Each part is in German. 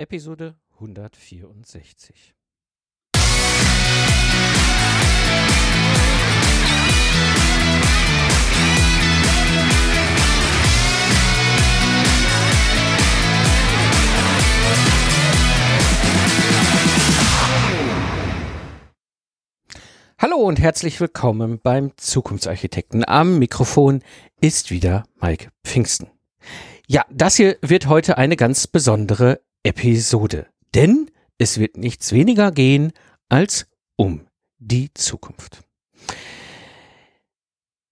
Episode 164. Hallo und herzlich willkommen beim Zukunftsarchitekten. Am Mikrofon ist wieder Mike Pfingsten. Ja, das hier wird heute eine ganz besondere Episode, denn es wird nichts weniger gehen als um die Zukunft.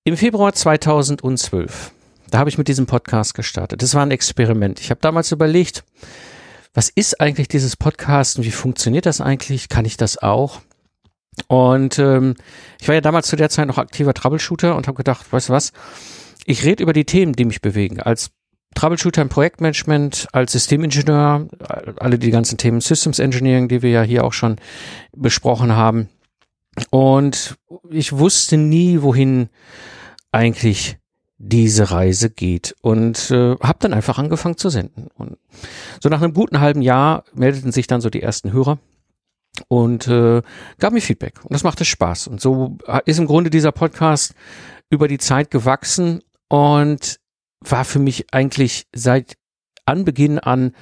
Im Februar 2012, da habe ich mit diesem Podcast gestartet. Das war ein Experiment. Ich habe damals überlegt, was ist eigentlich dieses Podcast und wie funktioniert das eigentlich? Kann ich das auch? Und ähm, ich war ja damals zu der Zeit noch aktiver Troubleshooter und habe gedacht, weißt du was, ich rede über die Themen, die mich bewegen. Als Troubleshooter im Projektmanagement, als Systemingenieur, alle die ganzen Themen Systems Engineering, die wir ja hier auch schon besprochen haben. Und ich wusste nie, wohin eigentlich diese Reise geht und äh, habe dann einfach angefangen zu senden. Und so nach einem guten halben Jahr meldeten sich dann so die ersten Hörer und äh, gab mir Feedback. Und das machte Spaß. Und so ist im Grunde dieser Podcast über die Zeit gewachsen und war für mich eigentlich seit Anbeginn an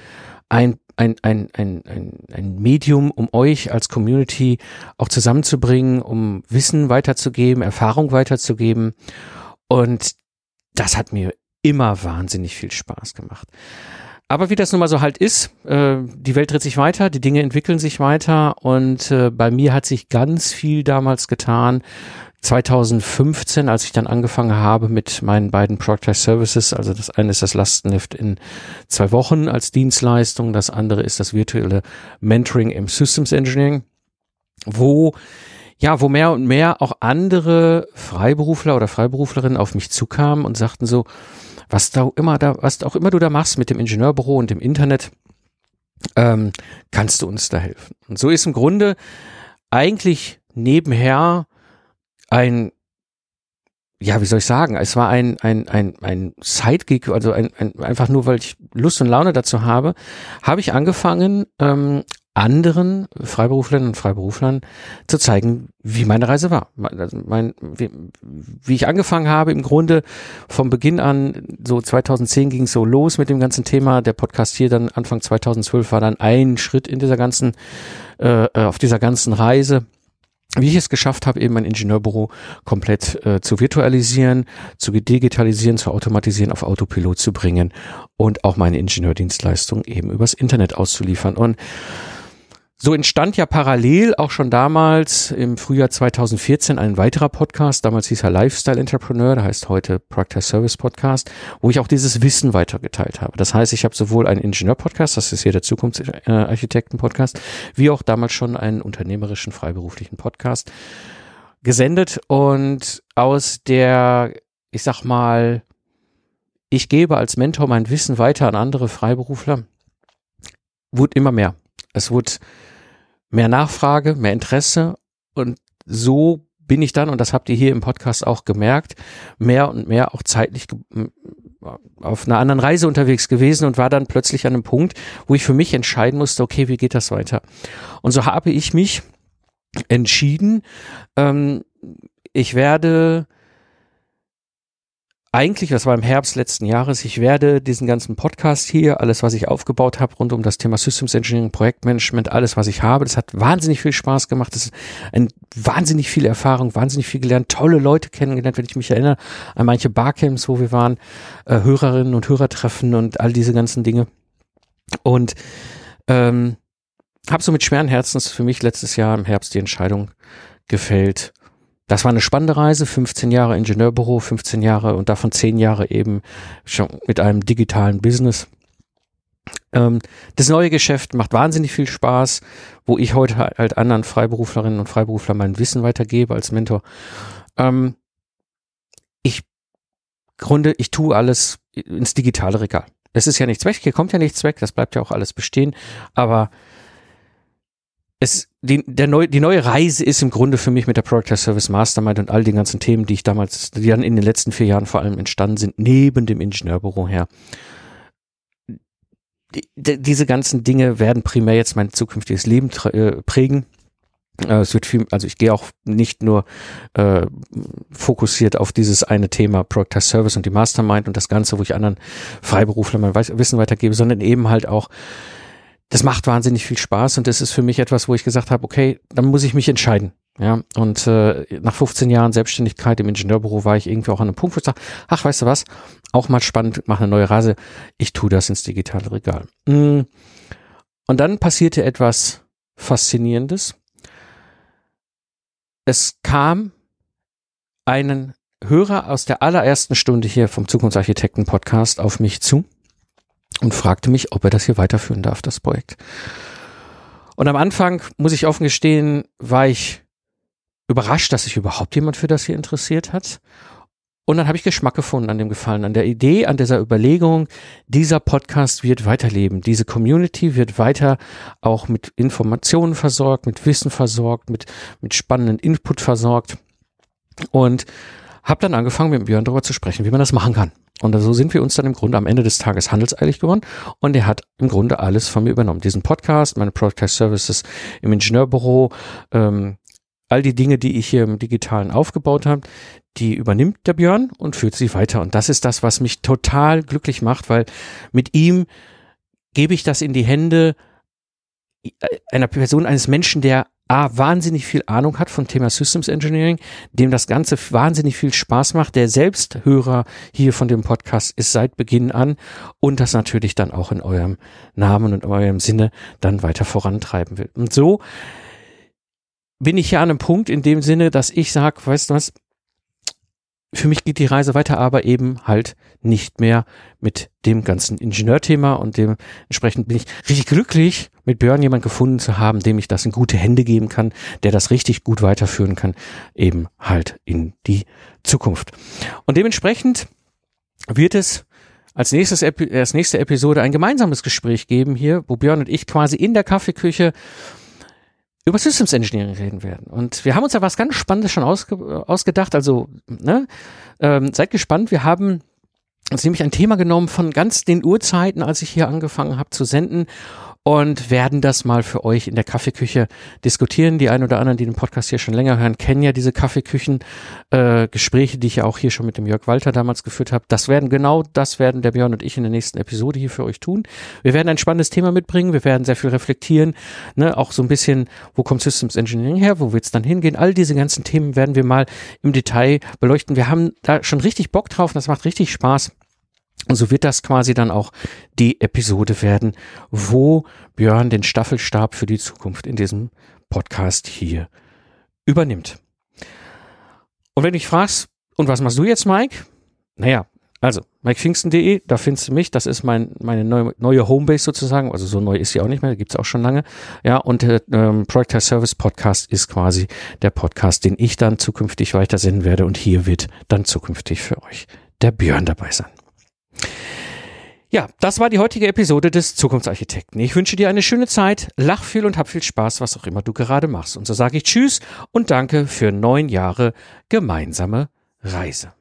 ein ein, ein, ein, ein, ein Medium, um euch als Community auch zusammenzubringen, um Wissen weiterzugeben, Erfahrung weiterzugeben. Und das hat mir immer wahnsinnig viel Spaß gemacht. Aber wie das nun mal so halt ist, äh, die Welt dreht sich weiter, die Dinge entwickeln sich weiter und äh, bei mir hat sich ganz viel damals getan. 2015, als ich dann angefangen habe mit meinen beiden Product Services, also das eine ist das Lastenheft in zwei Wochen als Dienstleistung, das andere ist das virtuelle Mentoring im Systems Engineering, wo ja, wo mehr und mehr auch andere Freiberufler oder Freiberuflerinnen auf mich zukamen und sagten so, was da immer da, was auch immer du da machst mit dem Ingenieurbüro und dem Internet, ähm, kannst du uns da helfen. Und so ist im Grunde eigentlich nebenher ein ja, wie soll ich sagen, es war ein, ein, ein, ein Sidegig, also ein, ein, einfach nur, weil ich Lust und Laune dazu habe, habe ich angefangen, ähm, anderen Freiberuflerinnen und Freiberuflern zu zeigen, wie meine Reise war. Also mein, wie, wie ich angefangen habe, im Grunde vom Beginn an, so 2010 ging es so los mit dem ganzen Thema. Der Podcast hier dann Anfang 2012 war dann ein Schritt in dieser ganzen, äh, äh, auf dieser ganzen Reise wie ich es geschafft habe, eben mein Ingenieurbüro komplett äh, zu virtualisieren, zu digitalisieren, zu automatisieren, auf Autopilot zu bringen und auch meine Ingenieurdienstleistung eben übers Internet auszuliefern. Und so entstand ja parallel auch schon damals im Frühjahr 2014 ein weiterer Podcast. Damals hieß er Lifestyle Entrepreneur, der heißt heute Proctor Service Podcast, wo ich auch dieses Wissen weitergeteilt habe. Das heißt, ich habe sowohl einen Ingenieur-Podcast, das ist hier der Zukunftsarchitekten-Podcast, wie auch damals schon einen unternehmerischen, freiberuflichen Podcast gesendet und aus der, ich sag mal, ich gebe als Mentor mein Wissen weiter an andere Freiberufler, wurde immer mehr. Es wurde mehr Nachfrage, mehr Interesse und so bin ich dann, und das habt ihr hier im Podcast auch gemerkt, mehr und mehr auch zeitlich auf einer anderen Reise unterwegs gewesen und war dann plötzlich an einem Punkt, wo ich für mich entscheiden musste, okay, wie geht das weiter? Und so habe ich mich entschieden, ähm, ich werde eigentlich, das war im Herbst letzten Jahres, ich werde diesen ganzen Podcast hier, alles, was ich aufgebaut habe, rund um das Thema Systems Engineering, Projektmanagement, alles, was ich habe, das hat wahnsinnig viel Spaß gemacht. Das ist ein wahnsinnig viel Erfahrung, wahnsinnig viel gelernt, tolle Leute kennengelernt, wenn ich mich erinnere an manche Barcamps, wo wir waren, äh, Hörerinnen und Hörer treffen und all diese ganzen Dinge. Und ähm, habe so mit schweren Herzens für mich letztes Jahr im Herbst die Entscheidung gefällt, das war eine spannende Reise, 15 Jahre Ingenieurbüro, 15 Jahre und davon 10 Jahre eben schon mit einem digitalen Business. Ähm, das neue Geschäft macht wahnsinnig viel Spaß, wo ich heute halt anderen Freiberuflerinnen und Freiberufler mein Wissen weitergebe als Mentor. Ähm, ich Grunde, ich tue alles ins digitale Regal. Es ist ja nichts weg, hier kommt ja nichts weg, das bleibt ja auch alles bestehen, aber es, die, der neu, die neue Reise ist im Grunde für mich mit der Product Service Mastermind und all den ganzen Themen, die ich damals, die dann in den letzten vier Jahren vor allem entstanden sind, neben dem Ingenieurbüro her. die, diese ganzen Dinge werden primär jetzt mein zukünftiges Leben äh, prägen. Äh, es wird viel, also ich gehe auch nicht nur äh, fokussiert auf dieses eine Thema Product Service und die Mastermind und das Ganze, wo ich anderen Freiberuflern mein Wissen weitergebe, sondern eben halt auch, das macht wahnsinnig viel Spaß und das ist für mich etwas, wo ich gesagt habe, okay, dann muss ich mich entscheiden. Ja, und äh, nach 15 Jahren Selbstständigkeit im Ingenieurbüro war ich irgendwie auch an einem Punkt, wo ich sage, ach, weißt du was, auch mal spannend, mach eine neue Reise, ich tue das ins digitale Regal. Mm. Und dann passierte etwas Faszinierendes es kam einen Hörer aus der allerersten Stunde hier vom Zukunftsarchitekten Podcast auf mich zu und fragte mich, ob er das hier weiterführen darf, das Projekt. Und am Anfang, muss ich offen gestehen, war ich überrascht, dass sich überhaupt jemand für das hier interessiert hat. Und dann habe ich Geschmack gefunden an dem Gefallen, an der Idee, an dieser Überlegung, dieser Podcast wird weiterleben. Diese Community wird weiter auch mit Informationen versorgt, mit Wissen versorgt, mit, mit spannenden Input versorgt. Und habe dann angefangen, mit Björn darüber zu sprechen, wie man das machen kann. Und so sind wir uns dann im Grunde am Ende des Tages handelseilig geworden. Und er hat im Grunde alles von mir übernommen. Diesen Podcast, meine Podcast Services im Ingenieurbüro, ähm, all die Dinge, die ich hier im Digitalen aufgebaut habe, die übernimmt der Björn und führt sie weiter. Und das ist das, was mich total glücklich macht, weil mit ihm gebe ich das in die Hände einer Person, eines Menschen, der A, wahnsinnig viel Ahnung hat von Thema Systems Engineering, dem das Ganze wahnsinnig viel Spaß macht, der selbst Hörer hier von dem Podcast ist seit Beginn an und das natürlich dann auch in eurem Namen und eurem Sinne dann weiter vorantreiben will. Und so bin ich hier an einem Punkt in dem Sinne, dass ich sage, weißt du was, für mich geht die Reise weiter, aber eben halt nicht mehr mit dem ganzen Ingenieurthema und dementsprechend bin ich richtig glücklich, mit Björn jemand gefunden zu haben, dem ich das in gute Hände geben kann, der das richtig gut weiterführen kann, eben halt in die Zukunft. Und dementsprechend wird es als nächstes als nächste Episode ein gemeinsames Gespräch geben hier, wo Björn und ich quasi in der Kaffeeküche über Systems Engineering reden werden. Und wir haben uns da was ganz Spannendes schon ausge ausgedacht. Also, ne, ähm, seid gespannt. Wir haben uns nämlich ein Thema genommen von ganz den Urzeiten, als ich hier angefangen habe zu senden und werden das mal für euch in der Kaffeeküche diskutieren. Die ein oder anderen, die den Podcast hier schon länger hören, kennen ja diese Kaffeeküchen-Gespräche, äh, die ich ja auch hier schon mit dem Jörg Walter damals geführt habe. Das werden genau das werden der Björn und ich in der nächsten Episode hier für euch tun. Wir werden ein spannendes Thema mitbringen. Wir werden sehr viel reflektieren, ne, auch so ein bisschen, wo kommt Systems Engineering her, wo wird's dann hingehen. All diese ganzen Themen werden wir mal im Detail beleuchten. Wir haben da schon richtig Bock drauf das macht richtig Spaß. Und so wird das quasi dann auch die Episode werden, wo Björn den Staffelstab für die Zukunft in diesem Podcast hier übernimmt. Und wenn du dich fragst, und was machst du jetzt, Mike? Naja, also mikepfingsten.de, da findest du mich, das ist mein, meine neue, neue Homebase sozusagen, also so neu ist sie auch nicht mehr, gibt's auch schon lange. Ja, und der ähm, Project as Service Podcast ist quasi der Podcast, den ich dann zukünftig weiter senden werde und hier wird dann zukünftig für euch der Björn dabei sein. Ja, das war die heutige Episode des Zukunftsarchitekten. Ich wünsche dir eine schöne Zeit, lach viel und hab viel Spaß, was auch immer du gerade machst. Und so sage ich Tschüss und danke für neun Jahre gemeinsame Reise.